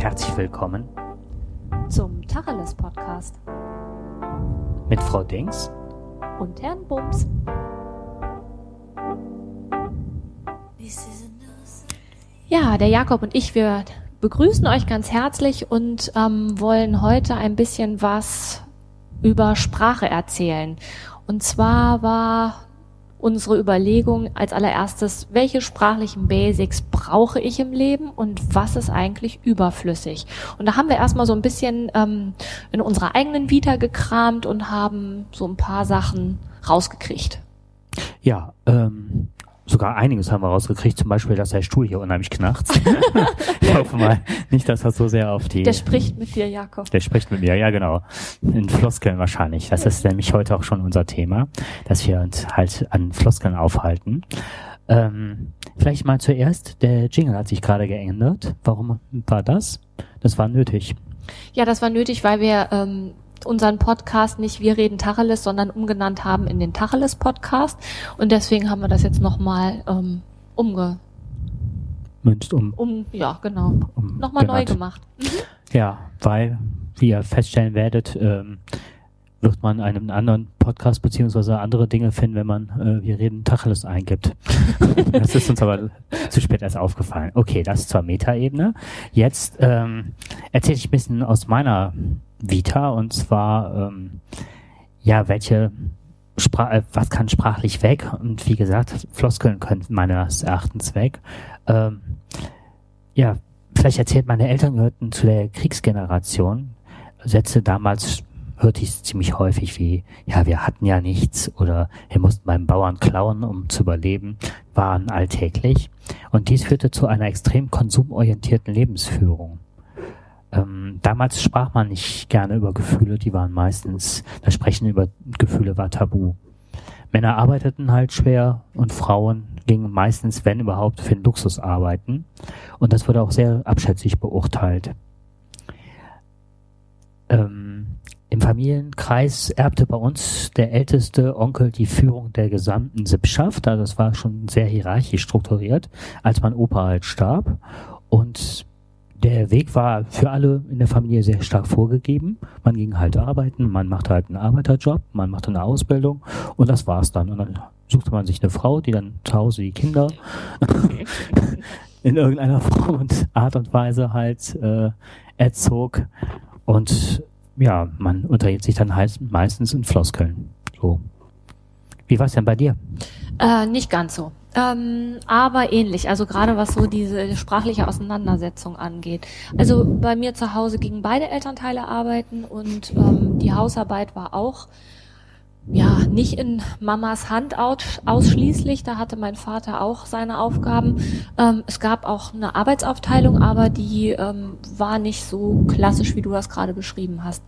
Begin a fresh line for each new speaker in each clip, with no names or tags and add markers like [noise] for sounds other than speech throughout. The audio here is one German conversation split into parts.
herzlich willkommen
zum Tacheles Podcast
mit Frau Dings
und Herrn Bums. Ja, der Jakob und ich, wir begrüßen euch ganz herzlich und ähm, wollen heute ein bisschen was über Sprache erzählen. Und zwar war unsere Überlegung als allererstes, welche sprachlichen Basics brauche ich im Leben und was ist eigentlich überflüssig? Und da haben wir erstmal so ein bisschen ähm, in unserer eigenen Vita gekramt und haben so ein paar Sachen rausgekriegt.
Ja, ähm, sogar einiges haben wir rausgekriegt, zum Beispiel, dass der Stuhl hier unheimlich knarzt. [laughs] ich hoffe mal nicht, dass das so sehr auf die...
Der spricht mit dir, Jakob.
Der spricht mit mir, ja genau. In Floskeln wahrscheinlich. Das ist nämlich heute auch schon unser Thema, dass wir uns halt an Floskeln aufhalten. Ähm, vielleicht mal zuerst, der Jingle hat sich gerade geändert. Warum war das? Das war nötig.
Ja, das war nötig, weil wir ähm, unseren Podcast nicht Wir reden Tacheles, sondern umgenannt haben in den Tacheles Podcast. Und deswegen haben wir das jetzt nochmal ähm, umge
Münzt um.
Um, ja, genau. Um, nochmal neu gemacht. Mhm.
Ja, weil, wie ihr feststellen werdet, ähm, wird man einen anderen Podcast beziehungsweise andere Dinge finden, wenn man äh, wir reden Tacheles eingibt. [laughs] das ist uns aber zu spät erst aufgefallen. Okay, das ist zwar Metaebene. Jetzt ähm, erzähle ich ein bisschen aus meiner Vita und zwar ähm, ja, welche Spra äh, was kann sprachlich weg und wie gesagt, Floskeln können meines Erachtens weg. Ähm, ja, vielleicht erzählt meine Eltern gehörten zu der Kriegsgeneration. Sätze damals hörte ich ziemlich häufig wie, ja, wir hatten ja nichts oder wir mussten beim Bauern klauen, um zu überleben, waren alltäglich. Und dies führte zu einer extrem konsumorientierten Lebensführung. Ähm, damals sprach man nicht gerne über Gefühle, die waren meistens, das Sprechen über Gefühle war tabu. Männer arbeiteten halt schwer und Frauen gingen meistens, wenn überhaupt, für den Luxus arbeiten. Und das wurde auch sehr abschätzig beurteilt. Ähm, Im Familienkreis erbte bei uns der älteste Onkel die Führung der gesamten Sippschaft. Also das war schon sehr hierarchisch strukturiert, als mein Opa halt starb. Und der Weg war für alle in der Familie sehr stark vorgegeben. Man ging halt arbeiten, man machte halt einen Arbeiterjob, man machte eine Ausbildung und das war's dann. Und dann suchte man sich eine Frau, die dann zu Hause die Kinder [laughs] in irgendeiner Form und Art und Weise halt äh, erzog. Und ja, man unterhielt sich dann halt meistens in Floskeln. So. Wie war's denn bei dir?
Äh, nicht ganz so. Ähm, aber ähnlich, also gerade was so diese sprachliche Auseinandersetzung angeht. Also bei mir zu Hause gingen beide Elternteile arbeiten und ähm, die Hausarbeit war auch ja, nicht in Mamas Hand ausschließlich. Da hatte mein Vater auch seine Aufgaben. Ähm, es gab auch eine Arbeitsaufteilung, aber die ähm, war nicht so klassisch, wie du das gerade beschrieben hast.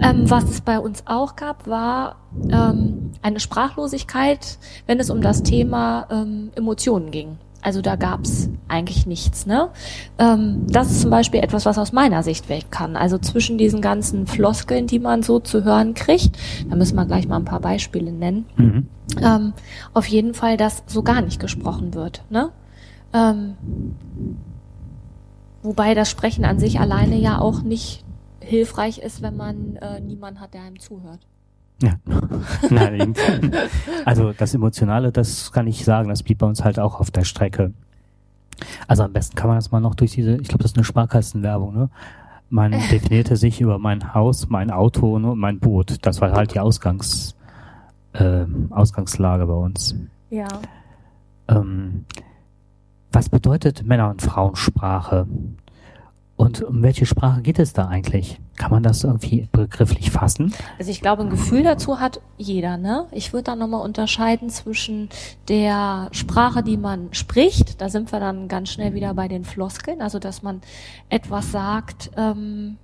Ähm, was es bei uns auch gab, war ähm, eine Sprachlosigkeit, wenn es um das Thema ähm, Emotionen ging. Also da gab's eigentlich nichts. Ne? Ähm, das ist zum Beispiel etwas, was aus meiner Sicht weg kann. Also zwischen diesen ganzen Floskeln, die man so zu hören kriegt, da müssen wir gleich mal ein paar Beispiele nennen. Mhm. Ähm, auf jeden Fall, dass so gar nicht gesprochen wird. Ne? Ähm, wobei das Sprechen an sich alleine ja auch nicht hilfreich ist, wenn man äh, niemanden hat, der einem zuhört.
Ja, [laughs] nein. also das Emotionale, das kann ich sagen, das blieb bei uns halt auch auf der Strecke. Also am besten kann man das mal noch durch diese, ich glaube, das ist eine Sparkassenwerbung, ne? Man [laughs] definierte sich über mein Haus, mein Auto und mein Boot. Das war halt die Ausgangs, äh, Ausgangslage bei uns.
Ja.
Ähm, was bedeutet Männer- und Frauensprache? Und um welche Sprache geht es da eigentlich? Kann man das irgendwie begrifflich fassen?
Also ich glaube, ein Gefühl dazu hat jeder. Ne? Ich würde da nochmal unterscheiden zwischen der Sprache, die man spricht. Da sind wir dann ganz schnell wieder bei den Floskeln. Also dass man etwas sagt. Ähm,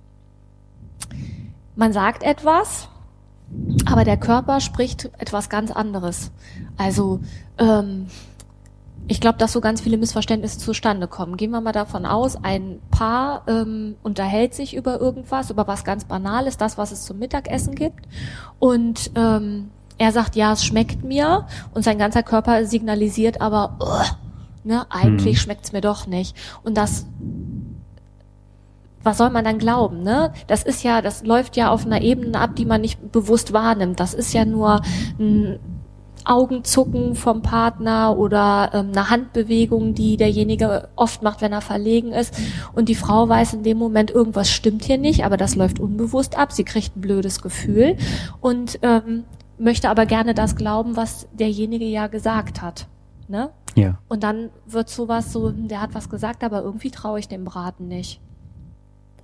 man sagt etwas, aber der Körper spricht etwas ganz anderes. Also ähm, ich glaube, dass so ganz viele Missverständnisse zustande kommen. Gehen wir mal davon aus, ein Paar ähm, unterhält sich über irgendwas, über was ganz Banales, das, was es zum Mittagessen gibt. Und ähm, er sagt, ja, es schmeckt mir. Und sein ganzer Körper signalisiert aber, uh, ne, eigentlich hm. schmeckt's mir doch nicht. Und das was soll man dann glauben, ne? Das ist ja, das läuft ja auf einer Ebene ab, die man nicht bewusst wahrnimmt. Das ist ja nur ein Augenzucken vom Partner oder ähm, eine Handbewegung, die derjenige oft macht, wenn er verlegen ist. Und die Frau weiß in dem Moment, irgendwas stimmt hier nicht, aber das läuft unbewusst ab. Sie kriegt ein blödes Gefühl und ähm, möchte aber gerne das glauben, was derjenige ja gesagt hat. Ne?
Ja.
Und dann wird sowas so, der hat was gesagt, aber irgendwie traue ich dem Braten nicht.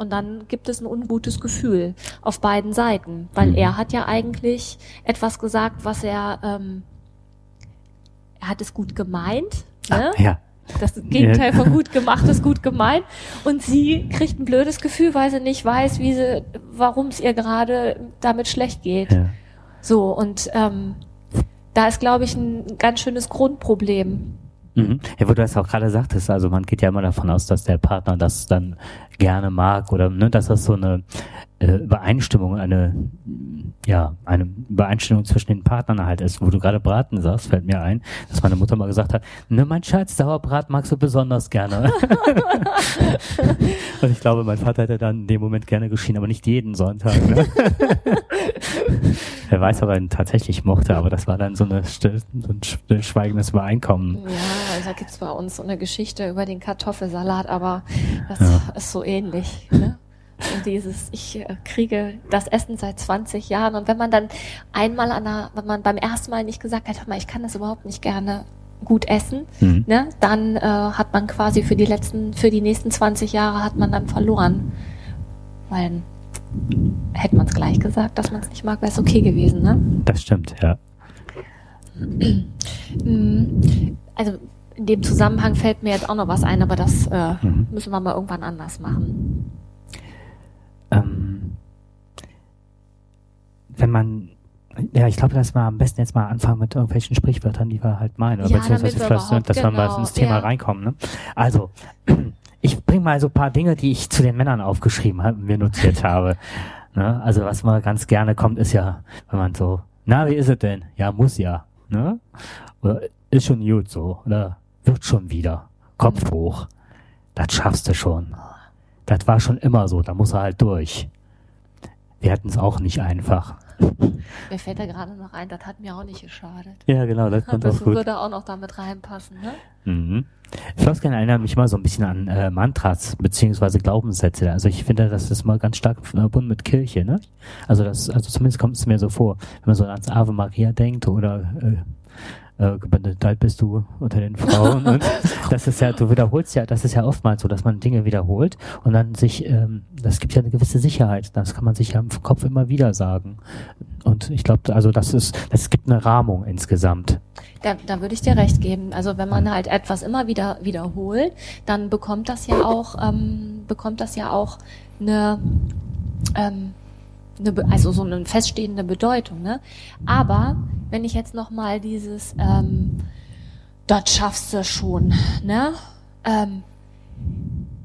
Und dann gibt es ein ungutes Gefühl auf beiden Seiten, weil
Mhm.
er hat ja eigentlich etwas gesagt, was er, ähm, er hat es gut gemeint, ne?
Ja.
Das Gegenteil von gut gemacht ist gut gemeint. Und sie kriegt ein blödes Gefühl, weil sie nicht weiß, wie sie, warum es ihr gerade damit schlecht geht.
ja.
So, und ähm, da ist, glaube ich, ein ganz schönes Grundproblem.
Mhm. Ja, wo du das auch gerade sagtest, also man geht ja immer davon aus, dass der Partner das dann gerne mag oder ne, dass das so eine äh, Übereinstimmung, eine ja, eine Übereinstimmung zwischen den Partnern halt ist. Wo du gerade Braten sagst, fällt mir ein, dass meine Mutter mal gesagt hat, ne, mein Schatz, Sauerbrat magst du besonders gerne. [laughs] Und ich glaube, mein Vater hätte dann in dem Moment gerne geschienen, aber nicht jeden Sonntag. Ne? [laughs] Wer weiß, ob er ihn tatsächlich mochte, aber das war dann so, eine, still- so ein stillschweigendes Übereinkommen.
Ja, da gibt's bei uns so eine Geschichte über den Kartoffelsalat, aber das
Ja.
ist so ähnlich. Ne? Und dieses, ich äh, kriege das Essen seit 20 Jahren und wenn man dann einmal an der, wenn man beim ersten Mal nicht gesagt hat, hör mal, ich kann das überhaupt nicht gerne gut essen,
Hm.
ne, dann äh, hat man quasi für die letzten, für die nächsten 20 Jahre hat man dann verloren. Weil hätte man es gleich gesagt, dass man es nicht mag, wäre es okay gewesen, ne?
Das stimmt, ja.
Mm, Also in dem Zusammenhang fällt mir jetzt auch noch was ein, aber das äh,
Mhm.
müssen wir mal irgendwann anders machen.
Ähm, wenn man, ja, ich glaube, dass wir am besten jetzt mal anfangen mit irgendwelchen Sprichwörtern, die wir halt meinen, oder
Ja,
beziehungsweise vielleicht, dass wir mal
genau,
ins Thema
ja.
reinkommen. Ne? Also, [clears throat] ich bringe mal so ein paar Dinge, die ich zu den Männern aufgeschrieben habe, mir notiert [laughs] habe. Ne? Also, was mal ganz gerne kommt, ist ja, wenn man so, na, wie ist es denn? Ja, muss ja. Ne? Oder ist schon gut so. Oder wird schon wieder. Kopf
Mhm.
hoch. Das schaffst du schon. Das war schon immer so, da muss er halt durch. Wir hatten es auch nicht einfach.
Mir fällt da gerade noch ein, das hat mir auch nicht geschadet.
Ja, genau, das [laughs] kommt
Das
auch gut.
würde auch noch damit reinpassen, ne?
Mhm. Floskeln erinnern mich immer so ein bisschen an äh, Mantras beziehungsweise Glaubenssätze. Also ich finde, das ist mal ganz stark verbunden mit Kirche, ne? Also das, also zumindest kommt es mir so vor, wenn man so ans Ave Maria denkt oder äh, äh, bist du unter den Frauen. und [laughs] das ist ja, du wiederholst ja, das ist ja oftmals so, dass man Dinge wiederholt und dann sich, ähm, das gibt ja eine gewisse Sicherheit. Das kann man sich ja im Kopf immer wieder sagen. Und ich glaube, also das ist, das gibt eine Rahmung insgesamt.
Da, da würde ich dir recht geben. Also wenn man halt etwas immer wieder wiederholt, dann bekommt das ja auch, ähm, bekommt das ja auch eine, ähm, eine, also so eine feststehende Bedeutung. Ne? Aber wenn ich jetzt noch mal dieses, ähm, das schaffst du schon, ne? Ähm,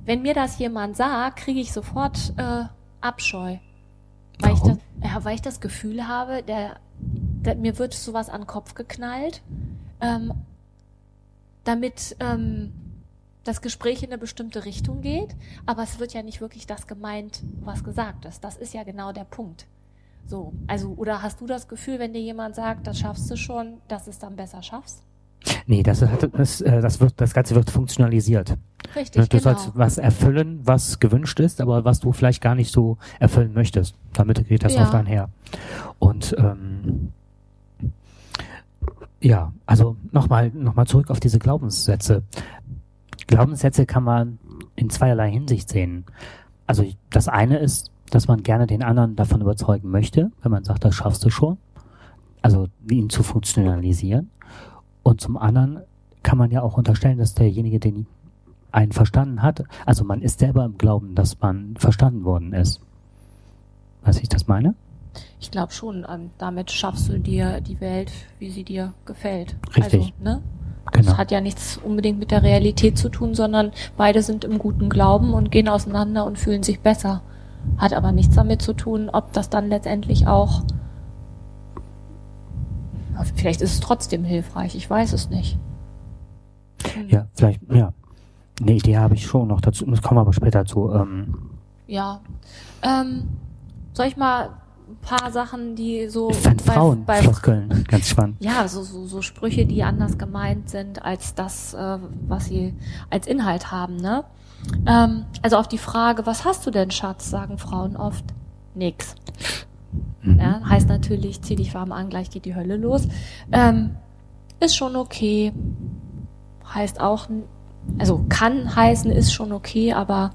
wenn mir das jemand sagt, kriege ich sofort äh, Abscheu. Weil ich, das,
Warum?
ja, weil ich das Gefühl habe, der, der, mir wird sowas an den Kopf geknallt, ähm, damit ähm, das Gespräch in eine bestimmte Richtung geht, aber es wird ja nicht wirklich das gemeint, was gesagt ist. Das ist ja genau der Punkt. So, also, oder hast du das Gefühl, wenn dir jemand sagt, das schaffst du schon, dass du es dann besser schaffst?
Nee, das, hat, das, äh, das, wird, das Ganze wird funktionalisiert.
Richtig,
Ne, Du
genau.
sollst was erfüllen, was gewünscht ist, aber was du vielleicht gar nicht so erfüllen möchtest. Damit geht das
Ja.
oft einher. Und ähm, ja, also nochmal noch mal zurück auf diese Glaubenssätze. Glaubenssätze kann man in zweierlei Hinsicht sehen. Also das eine ist, dass man gerne den anderen davon überzeugen möchte, wenn man sagt, das schaffst du schon. Also ihn zu funktionalisieren. Und zum anderen kann man ja auch unterstellen, dass derjenige, den einen verstanden hat, also man ist selber im Glauben, dass man verstanden worden ist. Weiß ich das meine?
Ich glaube schon, ähm, damit schaffst du dir die Welt, wie sie dir gefällt.
Richtig.
Also, ne?
Genau.
Das hat ja nichts unbedingt mit der Realität zu tun, sondern beide sind im guten Glauben und gehen auseinander und fühlen sich besser. Hat aber nichts damit zu tun, ob das dann letztendlich auch. Vielleicht ist es trotzdem hilfreich, ich weiß es nicht. Hm.
Ja, vielleicht, ja. Eine Idee habe ich schon noch dazu, das kommen wir aber später zu. Ähm,
Ja. Ähm, soll ich mal paar Sachen, die so
fand
bei-
Frauen
bei
Floskeln ganz spannend.
Ja, so, so, so Sprüche, die anders gemeint sind als das, äh, was sie als Inhalt haben, ne? Ähm, also auf die Frage, was hast du denn, Schatz, sagen Frauen oft. Nix.
Mhm.
Ja, heißt natürlich, zieh dich warm an, gleich geht die Hölle los. Ähm, ist schon okay. Heißt auch, also kann heißen, ist schon okay, aber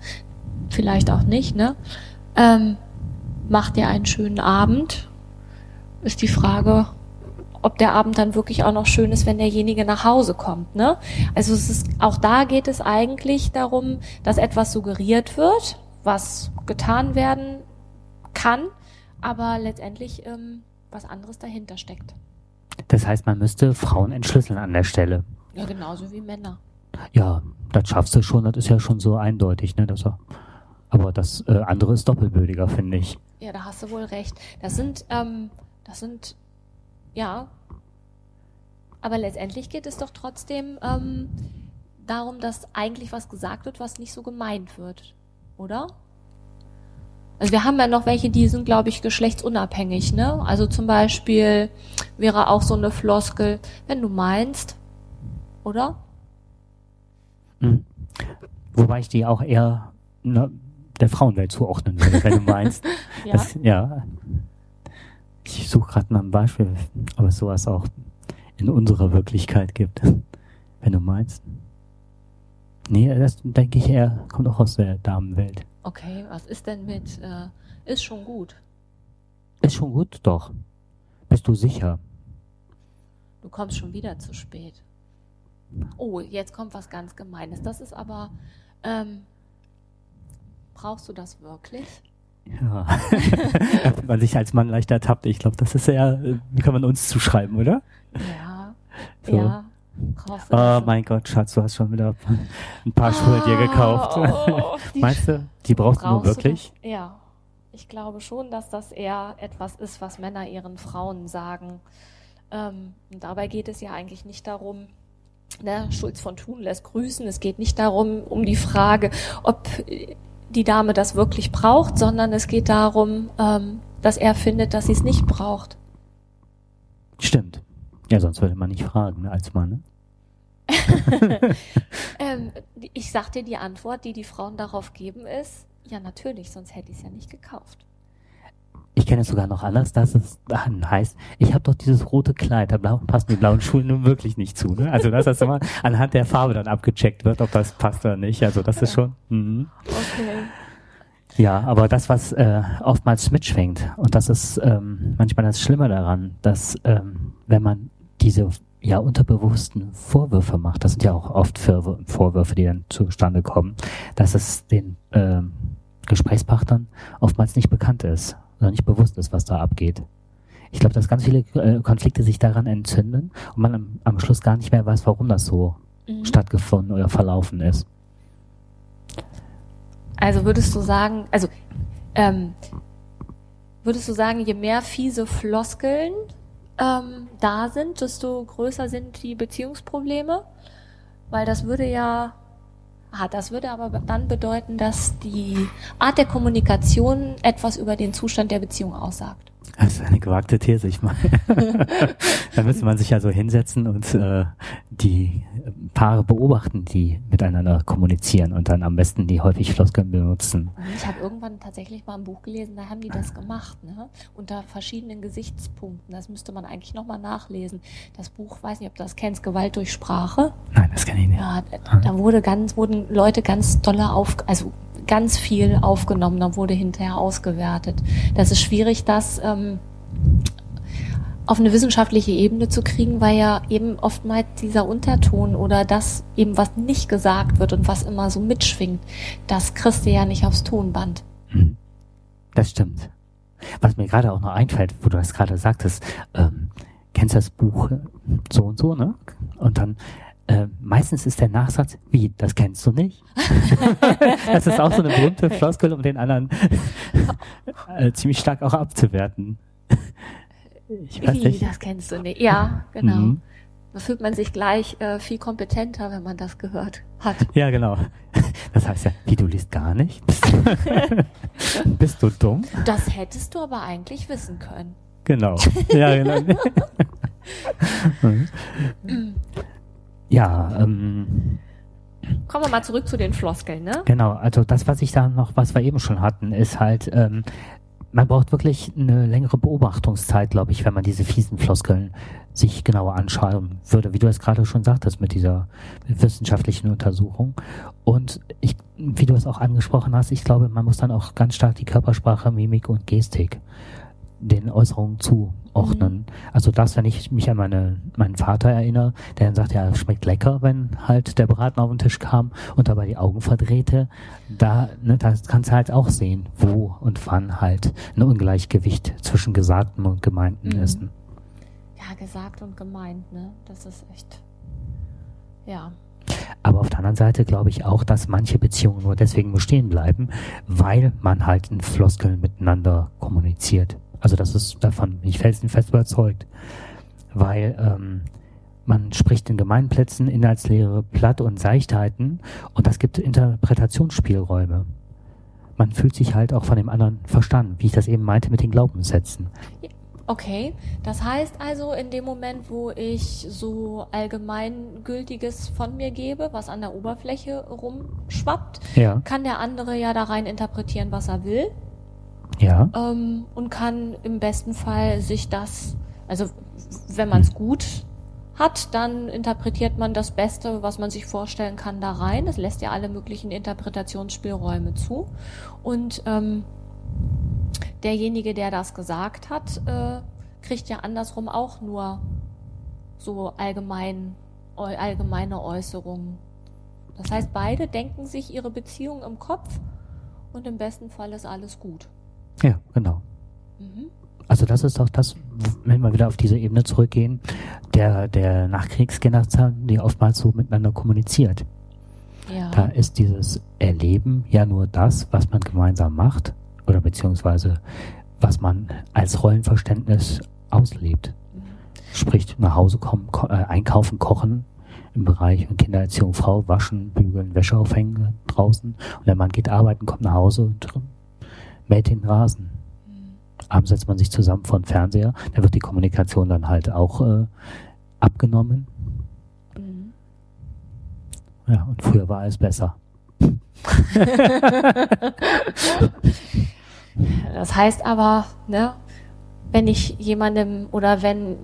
vielleicht auch nicht, ne? Ähm, mach dir einen schönen Abend. Ist die Frage, ob der Abend dann wirklich auch noch schön ist, wenn derjenige nach Hause kommt, ne? Also es ist, auch da geht es eigentlich darum, dass etwas suggeriert wird, was getan werden kann, aber letztendlich ähm, was anderes dahinter steckt.
Das heißt, man müsste Frauen entschlüsseln an der Stelle.
Ja, genauso wie Männer.
Ja, das schaffst du schon, das ist ja schon so eindeutig, ne? Dass er, aber das äh, andere ist doppelbödiger, finde ich.
Ja, da hast du wohl recht. Das sind, ähm, das sind, ja. Aber letztendlich geht es doch trotzdem ähm, darum, dass eigentlich was gesagt wird, was nicht so gemeint wird, oder? Also wir haben ja noch welche, die sind, glaube ich, geschlechtsunabhängig, ne? Also zum Beispiel wäre auch so eine Floskel, wenn du meinst, oder?
Mhm. Wobei ich die auch eher ne, der Frauenwelt zuordnen würde, wenn du [laughs] meinst.
Ja.
Das, ja. Ich suche gerade nach einem Beispiel, ob es sowas auch in unserer Wirklichkeit gibt. Wenn du meinst. Nee, das denke ich eher, kommt auch aus der Damenwelt.
Okay, was ist denn mit, äh, ist schon gut.
Ist schon gut, doch. Bist du sicher?
Du kommst schon wieder zu spät. Oh, jetzt kommt was ganz Gemeines. Das ist aber, ähm, brauchst du das wirklich?
Ja. [laughs] Man sich als Mann leicht ertappt. Ich glaube, das ist ja, äh, kann man uns zuschreiben, oder?
Ja,
So.
ja. Brauchst du
Oh mein Gott, Schatz, du hast schon wieder ein paar Schuhe dir gekauft.
Oh, [laughs]
Meinst du, die brauchst, du nur
brauchst
wirklich?
das? Ja. Ich glaube schon, dass das eher etwas ist, was Männer ihren Frauen sagen. Ähm, und dabei geht es ja eigentlich nicht darum, ne, Schulz von Thun lässt grüßen. Es geht nicht darum, um die Frage, ob die Dame das wirklich braucht, sondern es geht darum, ähm, dass er findet, dass sie es nicht braucht.
Stimmt. Ja, sonst würde man nicht fragen, ne, als Mann. Ne? [laughs]
Ähm, ich sag dir die Antwort, die die Frauen darauf geben, ist, ja natürlich, sonst hätte ich es ja nicht gekauft.
Ich kenne es sogar noch anders, dass es dann heißt, ich habe doch dieses rote Kleid, da passen die blauen Schuhe nun wirklich nicht zu. Ne? Also dass das immer [laughs] anhand der Farbe dann abgecheckt wird, ob das passt oder nicht. Also das ist schon. Mhm.
Okay.
Ja, aber das, was äh, oftmals mitschwingt, und das ist ähm, manchmal das Schlimme daran, dass ähm, wenn man diese ja unterbewussten Vorwürfe macht, das sind ja auch oft Vorwür- Vorwürfe, die dann zustande kommen, dass es den ähm, Gesprächspartnern oftmals nicht bekannt ist oder nicht bewusst ist, was da abgeht. Ich glaube, dass ganz viele äh, Konflikte sich daran entzünden und man am, am Schluss gar nicht mehr weiß, warum das so
Mhm.
stattgefunden oder verlaufen ist.
Also würdest du sagen, also ähm, würdest du sagen, je mehr fiese Floskeln ähm, da sind, desto größer sind die Beziehungsprobleme? Weil das würde ja, ah, das würde aber dann bedeuten, dass die Art der Kommunikation etwas über den Zustand der Beziehung aussagt.
Das ist eine gewagte These, ich meine. [laughs] da müsste man sich ja so hinsetzen und äh, die Paare beobachten, die miteinander kommunizieren und dann am besten die häufig Floskeln benutzen.
Ich habe irgendwann tatsächlich mal ein Buch gelesen, da haben die das gemacht, ne? Unter verschiedenen Gesichtspunkten. Das müsste man eigentlich nochmal nachlesen. Das Buch, weiß nicht, ob du das kennst, Gewalt durch Sprache.
Nein, das kann ich nicht.
Ja, da- da wurde ganz, wurden Leute ganz dolle auf, also ganz viel aufgenommen, dann wurde hinterher ausgewertet. Das ist schwierig, das ähm, auf eine wissenschaftliche Ebene zu kriegen, weil ja eben oftmals dieser Unterton oder das eben, was nicht gesagt wird und was immer so mitschwingt, das kriegst du ja nicht aufs Tonband.
Hm. Das stimmt. Was mir gerade auch noch einfällt, wo du das gerade sagtest, ähm, kennst du das Buch äh, so und so, ne? Und dann äh, meistens ist der Nachsatz, wie, das kennst du nicht? [laughs] das ist auch so eine berühmte Floskel, um den anderen äh, ziemlich stark auch abzuwerten. Ich weiß
Wie,
nicht.
das kennst du nicht. Ja, genau.
Mhm.
Da fühlt man sich gleich äh, viel kompetenter, wenn man das gehört hat.
Ja, genau. Das heißt ja, wie du liest gar nicht? [laughs] Bist, du dumm?
Das hättest du aber eigentlich wissen können.
Genau. Ja, genau. [laughs] ja, ähm,
Kommen wir mal zurück zu den Floskeln, ne?
Genau, also das, was ich da noch, was wir eben schon hatten, ist halt, ähm, man braucht wirklich eine längere Beobachtungszeit, glaube ich, wenn man diese fiesen Floskeln sich genauer anschauen würde, wie du es gerade schon sagtest mit dieser wissenschaftlichen Untersuchung. Und ich, wie du es auch angesprochen hast, ich glaube, man muss dann auch ganz stark die Körpersprache, Mimik und Gestik den Äußerungen zuordnen. Mhm. Also das, wenn ich mich an meine, meinen Vater erinnere, der dann sagt, ja, schmeckt lecker, wenn halt der Braten auf den Tisch kam und dabei die Augen verdrehte, da, ne, da kannst du halt auch sehen, wo und wann halt ein Ungleichgewicht zwischen Gesagten und Gemeinten mhm. ist.
Ja, gesagt und gemeint, ne? Das ist echt, ja.
Aber auf der anderen Seite glaube ich auch, dass manche Beziehungen nur deswegen bestehen bleiben, weil man halt in Floskeln miteinander kommuniziert. Also das ist davon bin ich felsenfest überzeugt. Weil ähm, man spricht in Gemeinplätzen Inhaltslehre platt und Seichtheiten und das gibt Interpretationsspielräume. Man fühlt sich halt auch von dem anderen verstanden, wie ich das eben meinte mit den Glaubenssätzen.
Okay, das heißt also, in dem Moment, wo ich so allgemeingültiges von mir gebe, was an der Oberfläche rumschwappt, ja. kann der andere ja da rein interpretieren, was er will.
Ja.
Ähm, und kann im besten Fall sich das, also wenn man es hm. gut hat, dann interpretiert man das Beste, was man sich vorstellen kann, da rein. Das lässt ja alle möglichen Interpretationsspielräume zu. Und ähm, derjenige, der das gesagt hat, äh, kriegt ja andersrum auch nur so allgemein, allgemeine Äußerungen. Das heißt, beide denken sich ihre Beziehung im Kopf und im besten Fall ist alles gut.
Ja, genau. Mhm. Also das ist auch das, wenn wir wieder auf diese Ebene zurückgehen, der, der Nachkriegsgeneration, die oftmals so miteinander kommuniziert. Ja. Da ist dieses Erleben ja nur das, was man gemeinsam macht oder beziehungsweise was man als Rollenverständnis auslebt. Mhm. Sprich, nach Hause kommen, ko äh, einkaufen, kochen im Bereich Kindererziehung, Frau, waschen, bügeln, Wäsche aufhängen draußen und der Mann geht arbeiten, kommt nach Hause und mäht den Rasen. Mhm. Abends setzt man sich zusammen vor den Fernseher, da wird die Kommunikation dann halt auch äh, abgenommen. Mhm. Ja, und früher war es besser. [laughs]
das heißt aber, ne, wenn ich jemandem oder wenn,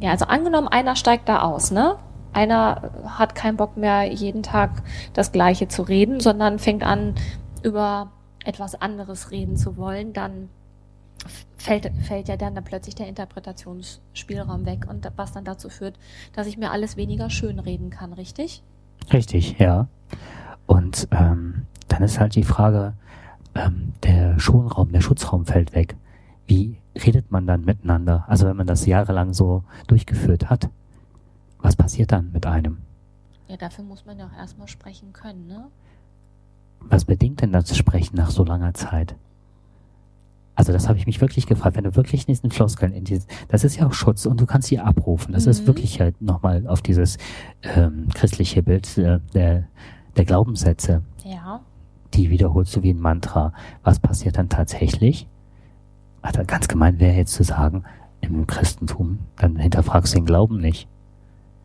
ja, also angenommen, einer steigt da aus, ne? Einer hat keinen Bock mehr, jeden Tag das Gleiche zu reden, sondern fängt an, über etwas anderes reden zu wollen, dann fällt, fällt ja dann, dann plötzlich der Interpretationsspielraum weg und was dann dazu führt, dass ich mir alles weniger schön reden kann, richtig?
Richtig, ja. Und ähm, dann ist halt die Frage, ähm, der Schonraum, der Schutzraum fällt weg. Wie redet man dann miteinander? Also wenn man das jahrelang so durchgeführt hat, was passiert dann mit einem?
Ja, dafür muss man ja auch erstmal sprechen können, ne?
Was bedingt denn das Sprechen nach so langer Zeit? Also das habe ich mich wirklich gefragt. Wenn du wirklich diesen Floskeln in dieses, das ist ja auch Schutz und du kannst sie abrufen. Das mhm. ist wirklich halt nochmal auf dieses ähm, christliche Bild äh, der, der Glaubenssätze.
Ja.
Die wiederholst du wie ein Mantra. Was passiert dann tatsächlich? Also ganz gemein wäre jetzt zu sagen, im Christentum, dann hinterfragst du den Glauben nicht,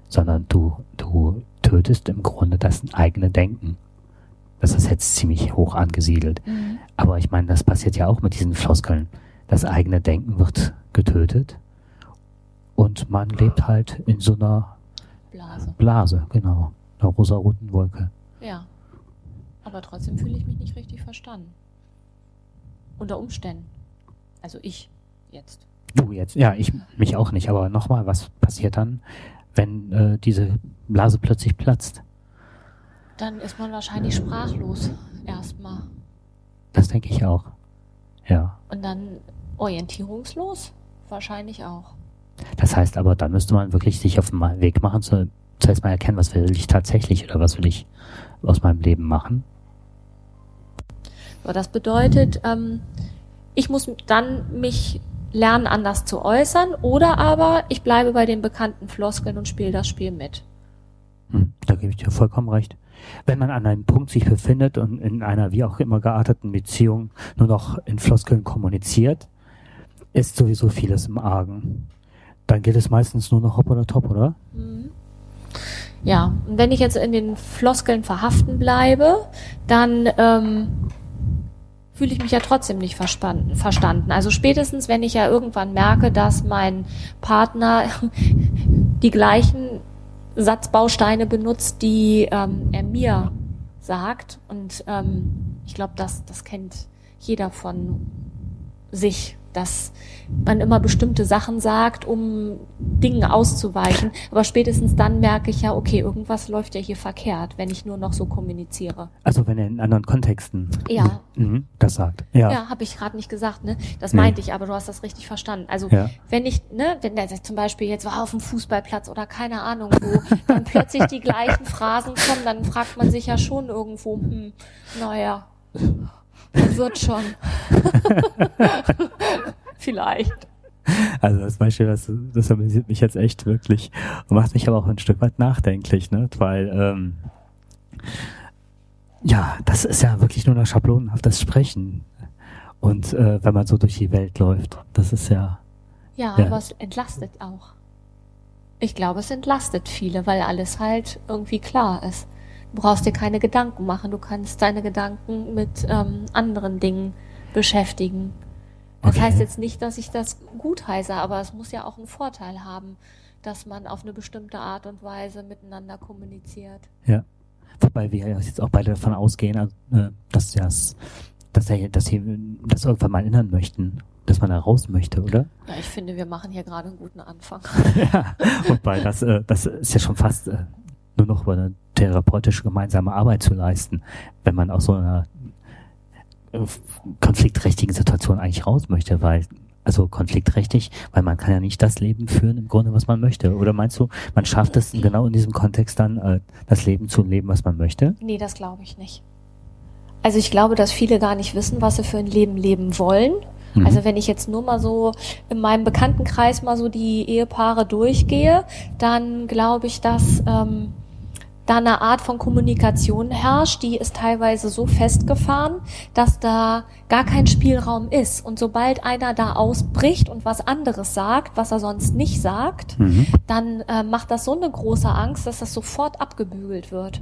sondern du, du tötest im Grunde das eigene Denken. Das ist jetzt ziemlich hoch angesiedelt. Mhm. Aber ich meine, das passiert ja auch mit diesen Floskeln. Das eigene Denken wird getötet und man lebt halt in so einer
Blase.
Blase, genau. Einer rosa-roten Wolke.
Ja. Aber trotzdem fühle ich mich nicht richtig verstanden. Unter Umständen. Also ich jetzt.
Du jetzt, ja, ich mich auch nicht. Aber nochmal, was passiert dann, wenn äh, diese Blase plötzlich platzt?
Dann ist man wahrscheinlich sprachlos erstmal.
Das denke ich auch. Ja.
Und dann orientierungslos? Wahrscheinlich auch.
Das heißt aber, dann müsste man wirklich sich auf den Weg machen, zu, zuerst mal erkennen, was will ich tatsächlich oder was will ich aus meinem Leben machen.
So, das bedeutet, ähm, ich muss dann mich lernen, anders zu äußern, oder aber ich bleibe bei den bekannten Floskeln und spiele das Spiel mit.
Hm, da gebe ich dir vollkommen recht. Wenn man an einem Punkt sich befindet und in einer wie auch immer gearteten Beziehung nur noch in Floskeln kommuniziert, ist sowieso vieles im Argen. Dann geht es meistens nur noch hopp oder top, oder?
Mhm. Ja, und wenn ich jetzt in den Floskeln verhaften bleibe, dann ähm, fühle ich mich ja trotzdem nicht verstanden. Also spätestens, wenn ich ja irgendwann merke, dass mein Partner [laughs] die gleichen Satzbausteine benutzt, die ähm, er mir sagt. Und ähm, ich glaube, das, das kennt jeder von sich dass man immer bestimmte Sachen sagt, um Dingen auszuweichen. Aber spätestens dann merke ich ja, okay, irgendwas läuft ja hier verkehrt, wenn ich nur noch so kommuniziere.
Also wenn er in anderen Kontexten
ja.
Mhm, das sagt. Ja,
ja habe ich gerade nicht gesagt. Ne? Das nee. meinte ich, aber du hast das richtig verstanden. Also ja. wenn ich, ne, wenn der zum Beispiel jetzt war auf dem Fußballplatz oder keine Ahnung wo, dann plötzlich die gleichen Phrasen kommen, dann fragt man sich ja schon irgendwo, hm, naja wird schon. [laughs] Vielleicht.
Also das Beispiel, das, das amüsiert mich jetzt echt wirklich und macht mich aber auch ein Stück weit nachdenklich, ne? Weil ähm, ja, das ist ja wirklich nur noch schablonenhaftes Sprechen. Und äh, wenn man so durch die Welt läuft, das ist ja.
Ja, ja, aber es entlastet auch. Ich glaube, es entlastet viele, weil alles halt irgendwie klar ist. Du brauchst dir keine Gedanken machen. Du kannst deine Gedanken mit ähm, anderen Dingen beschäftigen. Das okay. heißt jetzt nicht, dass ich das gut heiße, aber es muss ja auch einen Vorteil haben, dass man auf eine bestimmte Art und Weise miteinander kommuniziert.
Ja. Wobei wir jetzt auch beide davon ausgehen, also, äh, dass das, dass er, dass sie das irgendwann mal erinnern möchten, dass man da raus möchte, oder?
Ja, ich finde, wir machen hier gerade einen guten Anfang. [laughs]
ja, wobei das, äh, das ist ja schon fast äh, nur noch über eine therapeutische gemeinsame Arbeit zu leisten, wenn man aus so einer äh, konfliktträchtigen Situation eigentlich raus möchte, weil also konfliktträchtig, weil man kann ja nicht das Leben führen im Grunde, was man möchte. Oder meinst du, man schafft es genau in diesem Kontext dann, äh, das Leben zu leben, was man möchte?
Nee, das glaube ich nicht. Also ich glaube, dass viele gar nicht wissen, was sie für ein Leben leben wollen. Mhm. Also wenn ich jetzt nur mal so in meinem Bekanntenkreis mal so die Ehepaare durchgehe, dann glaube ich, dass ähm, da eine Art von Kommunikation herrscht, die ist teilweise so festgefahren, dass da gar kein Spielraum ist. Und sobald einer da ausbricht und was anderes sagt, was er sonst nicht sagt, mhm. dann äh, macht das so eine große Angst, dass das sofort abgebügelt wird.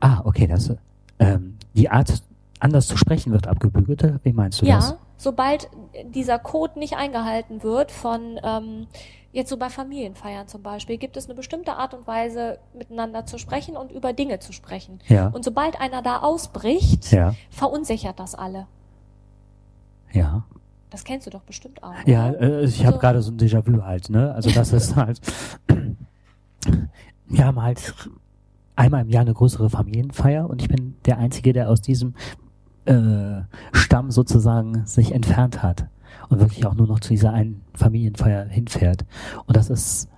Ah, okay, das ähm, die Art anders zu sprechen wird abgebügelt. Wie meinst du
ja,
das?
Sobald dieser Code nicht eingehalten wird von ähm, Jetzt so bei Familienfeiern zum Beispiel gibt es eine bestimmte Art und Weise, miteinander zu sprechen und über Dinge zu sprechen.
Ja.
Und sobald einer da ausbricht,
ja.
verunsichert das alle.
Ja.
Das kennst du doch bestimmt auch.
Ja, äh, ich also, habe gerade so ein Déjà-vu halt, ne? Also das ist [laughs] halt, wir haben halt einmal im Jahr eine größere Familienfeier und ich bin der Einzige, der aus diesem äh, Stamm sozusagen sich entfernt hat und wirklich auch nur noch zu dieser einen Familienfeier hinfährt. Und das ist,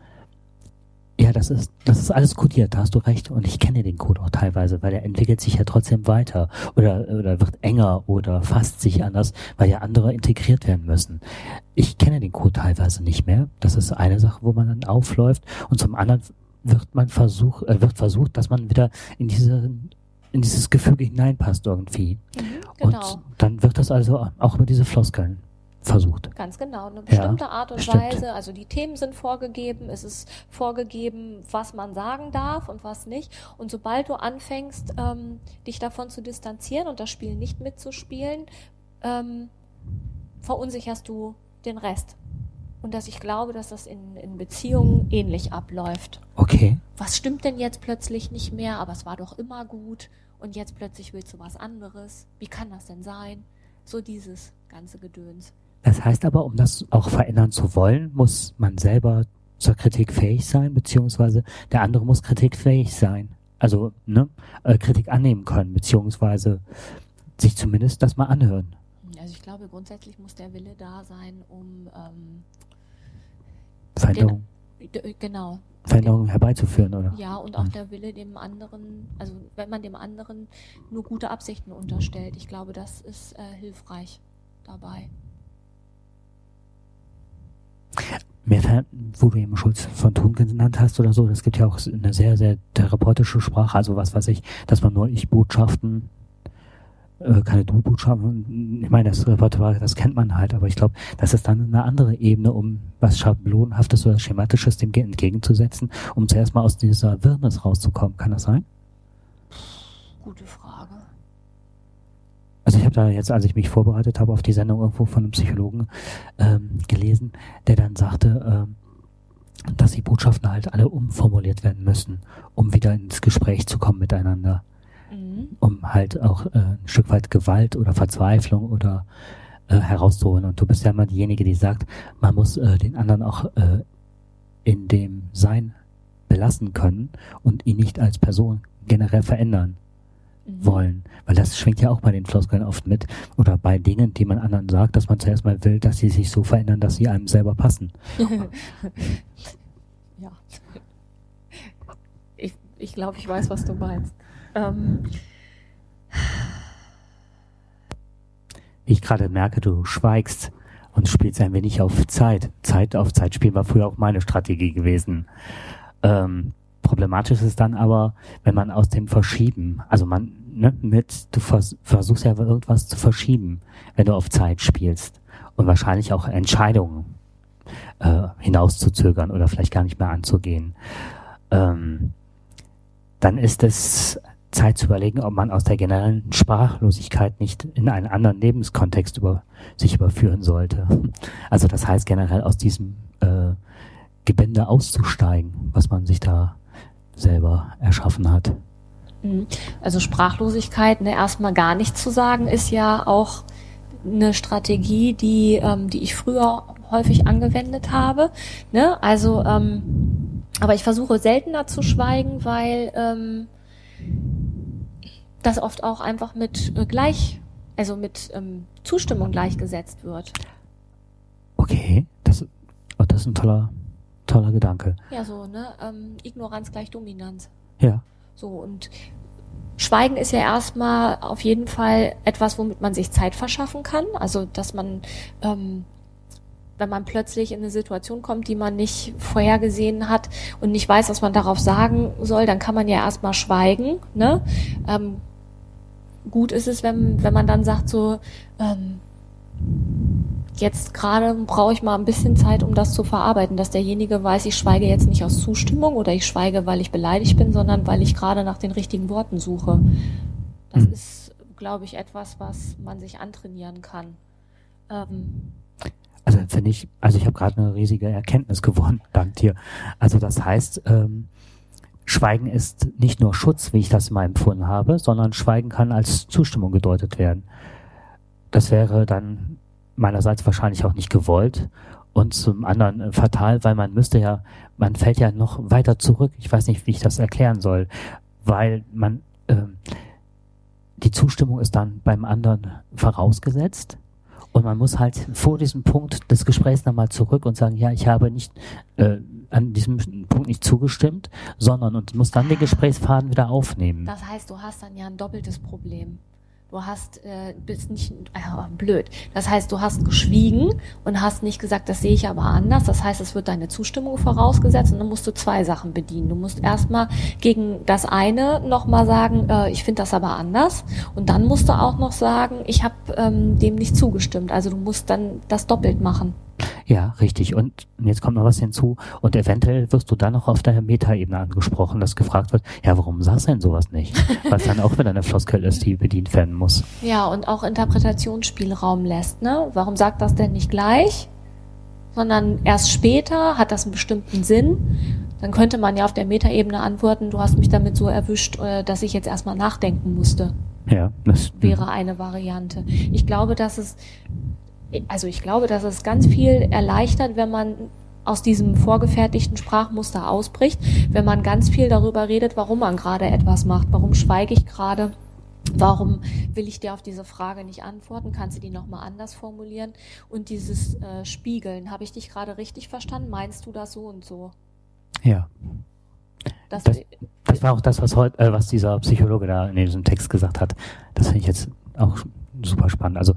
ja, das ist, das ist alles kodiert, da hast du recht. Und ich kenne den Code auch teilweise, weil er entwickelt sich ja trotzdem weiter oder, oder wird enger oder fasst sich anders, weil ja andere integriert werden müssen. Ich kenne den Code teilweise nicht mehr. Das ist eine Sache, wo man dann aufläuft. Und zum anderen wird man versucht, äh, wird versucht, dass man wieder in diese in dieses Gefüge hineinpasst irgendwie. Mhm, genau. Und dann wird das also auch über diese Floskeln versucht.
Ganz genau, eine bestimmte ja, Art und stimmt. Weise. Also die Themen sind vorgegeben, es ist vorgegeben, was man sagen darf und was nicht. Und sobald du anfängst, ähm, dich davon zu distanzieren und das Spiel nicht mitzuspielen, ähm, verunsicherst du den Rest. Und dass ich glaube, dass das in, in Beziehungen ähnlich abläuft.
Okay.
Was stimmt denn jetzt plötzlich nicht mehr? Aber es war doch immer gut. Und jetzt plötzlich willst du was anderes. Wie kann das denn sein? So dieses ganze Gedöns.
Das heißt aber, um das auch verändern zu wollen, muss man selber zur Kritik fähig sein, beziehungsweise der andere muss kritikfähig sein. Also ne, äh, Kritik annehmen können, beziehungsweise sich zumindest das mal anhören.
Also ich glaube, grundsätzlich muss der Wille da sein, um ähm,
Veränderung.
Den, genau.
Veränderungen herbeizuführen, oder?
Ja, und auch der Wille dem anderen, also wenn man dem anderen nur gute Absichten unterstellt, ich glaube, das ist äh, hilfreich dabei.
mehr, wo du eben Schulz von Thun genannt hast oder so, das gibt ja auch eine sehr, sehr therapeutische Sprache, also was weiß ich, dass man nur Ich-Botschaften, äh, keine Du-Botschaften, ich meine, das Repertoire, das kennt man halt, aber ich glaube, das ist dann eine andere Ebene, um was Schablonhaftes oder Schematisches dem entgegenzusetzen, um zuerst mal aus dieser Wirrnis rauszukommen. Kann das sein?
Gute Frage.
Also ich habe da jetzt, als ich mich vorbereitet habe auf die Sendung, irgendwo von einem Psychologen ähm, gelesen, der dann sagte, ähm, dass die Botschaften halt alle umformuliert werden müssen, um wieder ins Gespräch zu kommen miteinander. Mhm. Um halt auch äh, ein Stück weit Gewalt oder Verzweiflung oder äh, herauszuholen. Und du bist ja immer diejenige, die sagt, man muss äh, den anderen auch äh, in dem Sein belassen können und ihn nicht als Person generell verändern mhm. wollen. Weil das schwingt ja auch bei den Floskeln oft mit. Oder bei Dingen, die man anderen sagt, dass man zuerst mal will, dass sie sich so verändern, dass sie einem selber passen. [laughs]
ja. Ich, ich glaube, ich weiß, was du meinst. Ähm.
Ich gerade merke, du schweigst und spielst ein wenig auf Zeit. Zeit auf Zeit spielen war früher auch meine Strategie gewesen. Ähm, Problematisch ist dann aber, wenn man aus dem Verschieben, also man, ne, mit, du vers versuchst ja irgendwas zu verschieben, wenn du auf Zeit spielst und wahrscheinlich auch Entscheidungen äh, hinauszuzögern oder vielleicht gar nicht mehr anzugehen. Ähm, dann ist es Zeit zu überlegen, ob man aus der generellen Sprachlosigkeit nicht in einen anderen Lebenskontext über, sich überführen sollte. Also das heißt generell aus diesem äh, Gebinde auszusteigen, was man sich da selber erschaffen hat.
Mhm. Also Sprachlosigkeit, ne, erstmal gar nichts zu sagen, ist ja auch eine Strategie, die, ähm, die ich früher häufig angewendet habe. Ne? Also, ähm, aber ich versuche seltener zu schweigen, weil ähm, das oft auch einfach mit äh, gleich, also mit ähm, Zustimmung gleichgesetzt wird.
Okay, das, oh, das ist ein toller toller Gedanke.
Ja, so, ne? Ähm, Ignoranz gleich Dominanz.
Ja.
So, und Schweigen ist ja erstmal auf jeden Fall etwas, womit man sich Zeit verschaffen kann. Also, dass man, ähm, wenn man plötzlich in eine Situation kommt, die man nicht vorhergesehen hat und nicht weiß, was man darauf sagen soll, dann kann man ja erstmal schweigen. Ne? Ähm, gut ist es, wenn, wenn man dann sagt so, ähm, jetzt gerade brauche ich mal ein bisschen Zeit, um das zu verarbeiten, dass derjenige weiß, ich schweige jetzt nicht aus Zustimmung oder ich schweige, weil ich beleidigt bin, sondern weil ich gerade nach den richtigen Worten suche. Das hm. ist, glaube ich, etwas, was man sich antrainieren kann. Ähm,
also finde ich, also ich habe gerade eine riesige Erkenntnis gewonnen, [laughs] dank dir. Also das heißt, ähm, Schweigen ist nicht nur Schutz, wie ich das mal empfunden habe, sondern Schweigen kann als Zustimmung gedeutet werden. Das wäre dann meinerseits wahrscheinlich auch nicht gewollt und zum anderen äh, fatal, weil man müsste ja, man fällt ja noch weiter zurück. Ich weiß nicht, wie ich das erklären soll, weil man äh, die Zustimmung ist dann beim anderen vorausgesetzt und man muss halt vor diesem Punkt des Gesprächs nochmal zurück und sagen, ja, ich habe nicht äh, an diesem Punkt nicht zugestimmt, sondern und muss dann den Gesprächsfaden wieder aufnehmen.
Das heißt, du hast dann ja ein doppeltes Problem. Du hast, äh, bist nicht, äh, blöd. Das heißt, du hast geschwiegen und hast nicht gesagt, das sehe ich aber anders. Das heißt, es wird deine Zustimmung vorausgesetzt und dann musst du zwei Sachen bedienen. Du musst erstmal gegen das eine nochmal sagen, äh, ich finde das aber anders. Und dann musst du auch noch sagen, ich habe ähm, dem nicht zugestimmt. Also du musst dann das doppelt machen.
Ja, richtig. Und jetzt kommt noch was hinzu. Und eventuell wirst du dann noch auf der Metaebene angesprochen, dass gefragt wird, ja, warum sagst du denn sowas nicht? [laughs] Was dann auch wieder eine Floskel ist, die bedient werden muss.
Ja, und auch Interpretationsspielraum lässt, ne? Warum sagt das denn nicht gleich? Sondern erst später hat das einen bestimmten Sinn. Dann könnte man ja auf der Metaebene antworten, du hast mich damit so erwischt, äh, dass ich jetzt erstmal nachdenken musste.
Ja,
das wäre eine Variante. Ich glaube, dass es also ich glaube, dass es ganz viel erleichtert, wenn man aus diesem vorgefertigten Sprachmuster ausbricht, wenn man ganz viel darüber redet, warum man gerade etwas macht, warum schweige ich gerade, warum will ich dir auf diese Frage nicht antworten, kannst du die nochmal anders formulieren und dieses äh, Spiegeln, habe ich dich gerade richtig verstanden, meinst du das so und so?
Ja. Das, das, das war auch das, was heute, äh, was dieser Psychologe da in diesem Text gesagt hat. Das finde ich jetzt auch super spannend. Also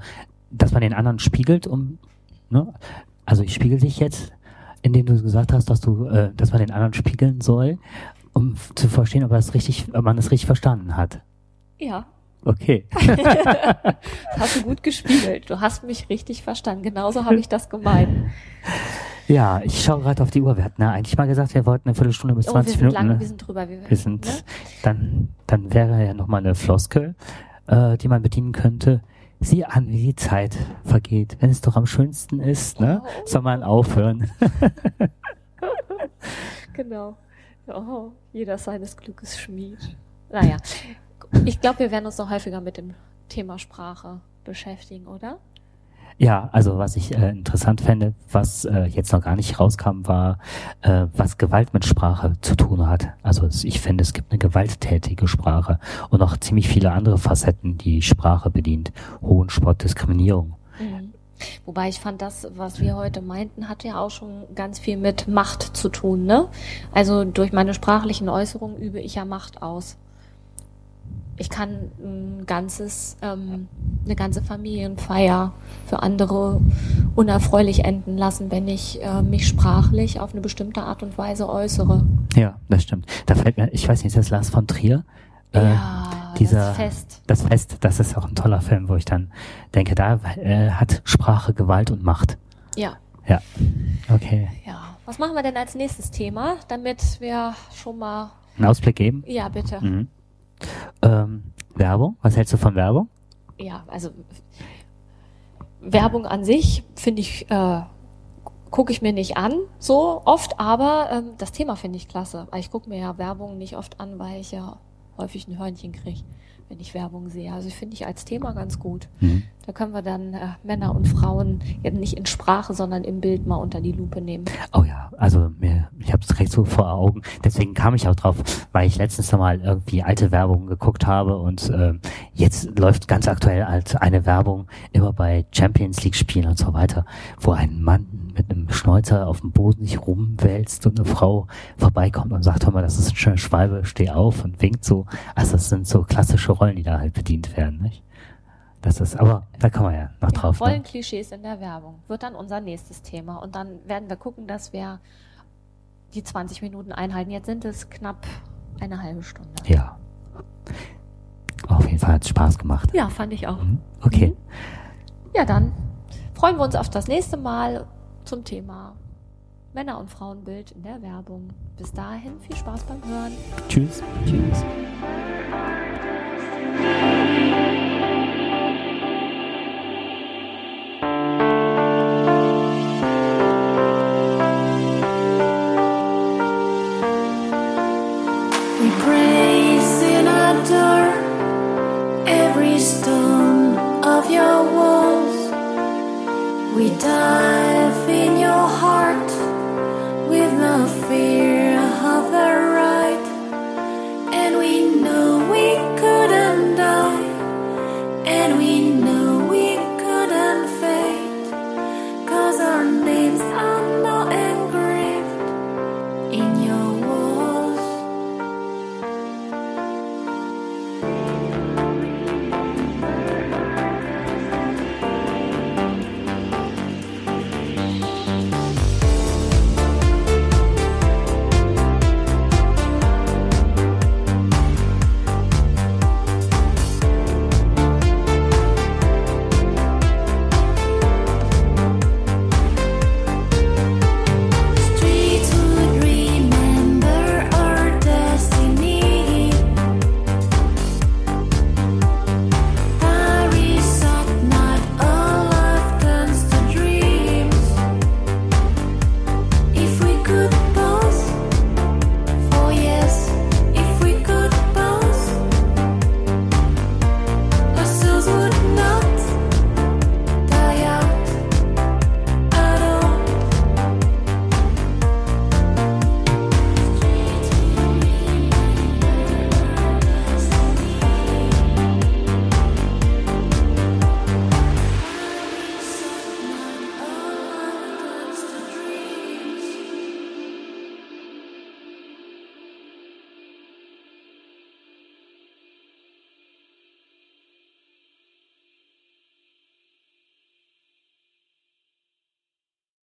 dass man den anderen spiegelt, um, ne? also ich spiegel dich jetzt, in dem du gesagt hast, dass du, äh, dass man den anderen spiegeln soll, um zu verstehen, ob, das richtig, ob man das richtig verstanden hat.
Ja.
Okay.
das [laughs] [laughs] hast du gut gespiegelt. Du hast mich richtig verstanden. Genauso habe ich das gemeint.
Ja, ich schaue gerade auf die Uhr. Wir hatten ja eigentlich mal gesagt, wir wollten eine Viertelstunde bis
Oh,
20
wir sind
Minuten.
lang,
ne?
wir sind drüber. Wir,
Wir sind,
ne?
dann, dann wäre ja nochmal eine Floskel, äh, die man bedienen könnte. Sieh an, wie die Zeit vergeht. Wenn es doch am schönsten ist, ne?
Oh.
Soll man aufhören. [laughs]
Genau. Oh, jeder seines Glückes Schmied. Naja, ich glaube, wir werden uns noch häufiger mit dem Thema Sprache beschäftigen, oder?
Ja, also was ich äh, interessant fände, was äh, jetzt noch gar nicht rauskam, war, äh, was Gewalt mit Sprache zu tun hat. Also ich finde, es gibt eine gewalttätige Sprache und auch ziemlich viele andere Facetten, die Sprache bedient. Hohen Sport, Diskriminierung.
Mhm. Wobei ich fand, das, was wir heute meinten, hat ja auch schon ganz viel mit Macht zu tun, ne? Also durch meine sprachlichen Äußerungen übe ich ja Macht aus. Ich kann ein ganzes, ähm, eine ganze Familienfeier für andere unerfreulich enden lassen, wenn ich äh, mich sprachlich auf eine bestimmte Art und Weise äußere.
Ja, das stimmt. Da fällt mir, ich weiß nicht, ist das Lars von Trier? Äh,
ja,
dieser-
das Fest.
Das Fest, das ist auch ein toller Film, wo ich dann denke, da äh, hat Sprache Gewalt und Macht.
Ja,
Ja. Okay.
ja. Was machen wir denn als nächstes Thema, damit wir schon mal,
Einen Ausblick geben?
ja bitte.
Mhm. Ähm, Werbung? Was hältst du von Werbung?
ja, also Werbung an sich finde ich, äh, gucke ich mir nicht an, so oft, aber ähm, das Thema finde ich klasse. Ich gucke mir ja Werbung nicht oft an, weil ich ja häufig ein Hörnchen kriege, wenn ich Werbung sehe. Also finde ich als Thema ganz gut.
Mhm.
Da können wir dann äh, Männer und Frauen ja nicht in Sprache, sondern im Bild mal unter die Lupe nehmen.
Oh ja, also mir, ich habe es direkt so vor Augen. Deswegen kam ich auch drauf, weil ich letztens mal irgendwie alte Werbung geguckt habe und ähm, jetzt läuft ganz aktuell als eine Werbung immer bei Champions League Spielen und so weiter, wo ein Mann mit einem Schnäuzer auf dem Boden sich rumwälzt und eine Frau vorbeikommt und sagt, hör mal, das ist ein schöner Schwalbe, steh auf und winkt so. Also das sind so klassische Rollen, die da halt bedient werden, nicht? Das ist, aber da kann man ja noch drauf. Ne?
Rollenklischees in der Werbung wird dann unser nächstes Thema. Und dann werden wir gucken, dass wir die 20 Minuten einhalten. Jetzt sind es knapp eine halbe Stunde.
Ja. Auf jeden Fall hat es Spaß gemacht.
Ja, fand ich auch.
Mhm. Okay.
Ja, dann freuen wir uns auf das nächste Mal zum Thema Männer- und Frauenbild in der Werbung. Bis dahin viel Spaß beim Hören.
Tschüss.
Tschüss.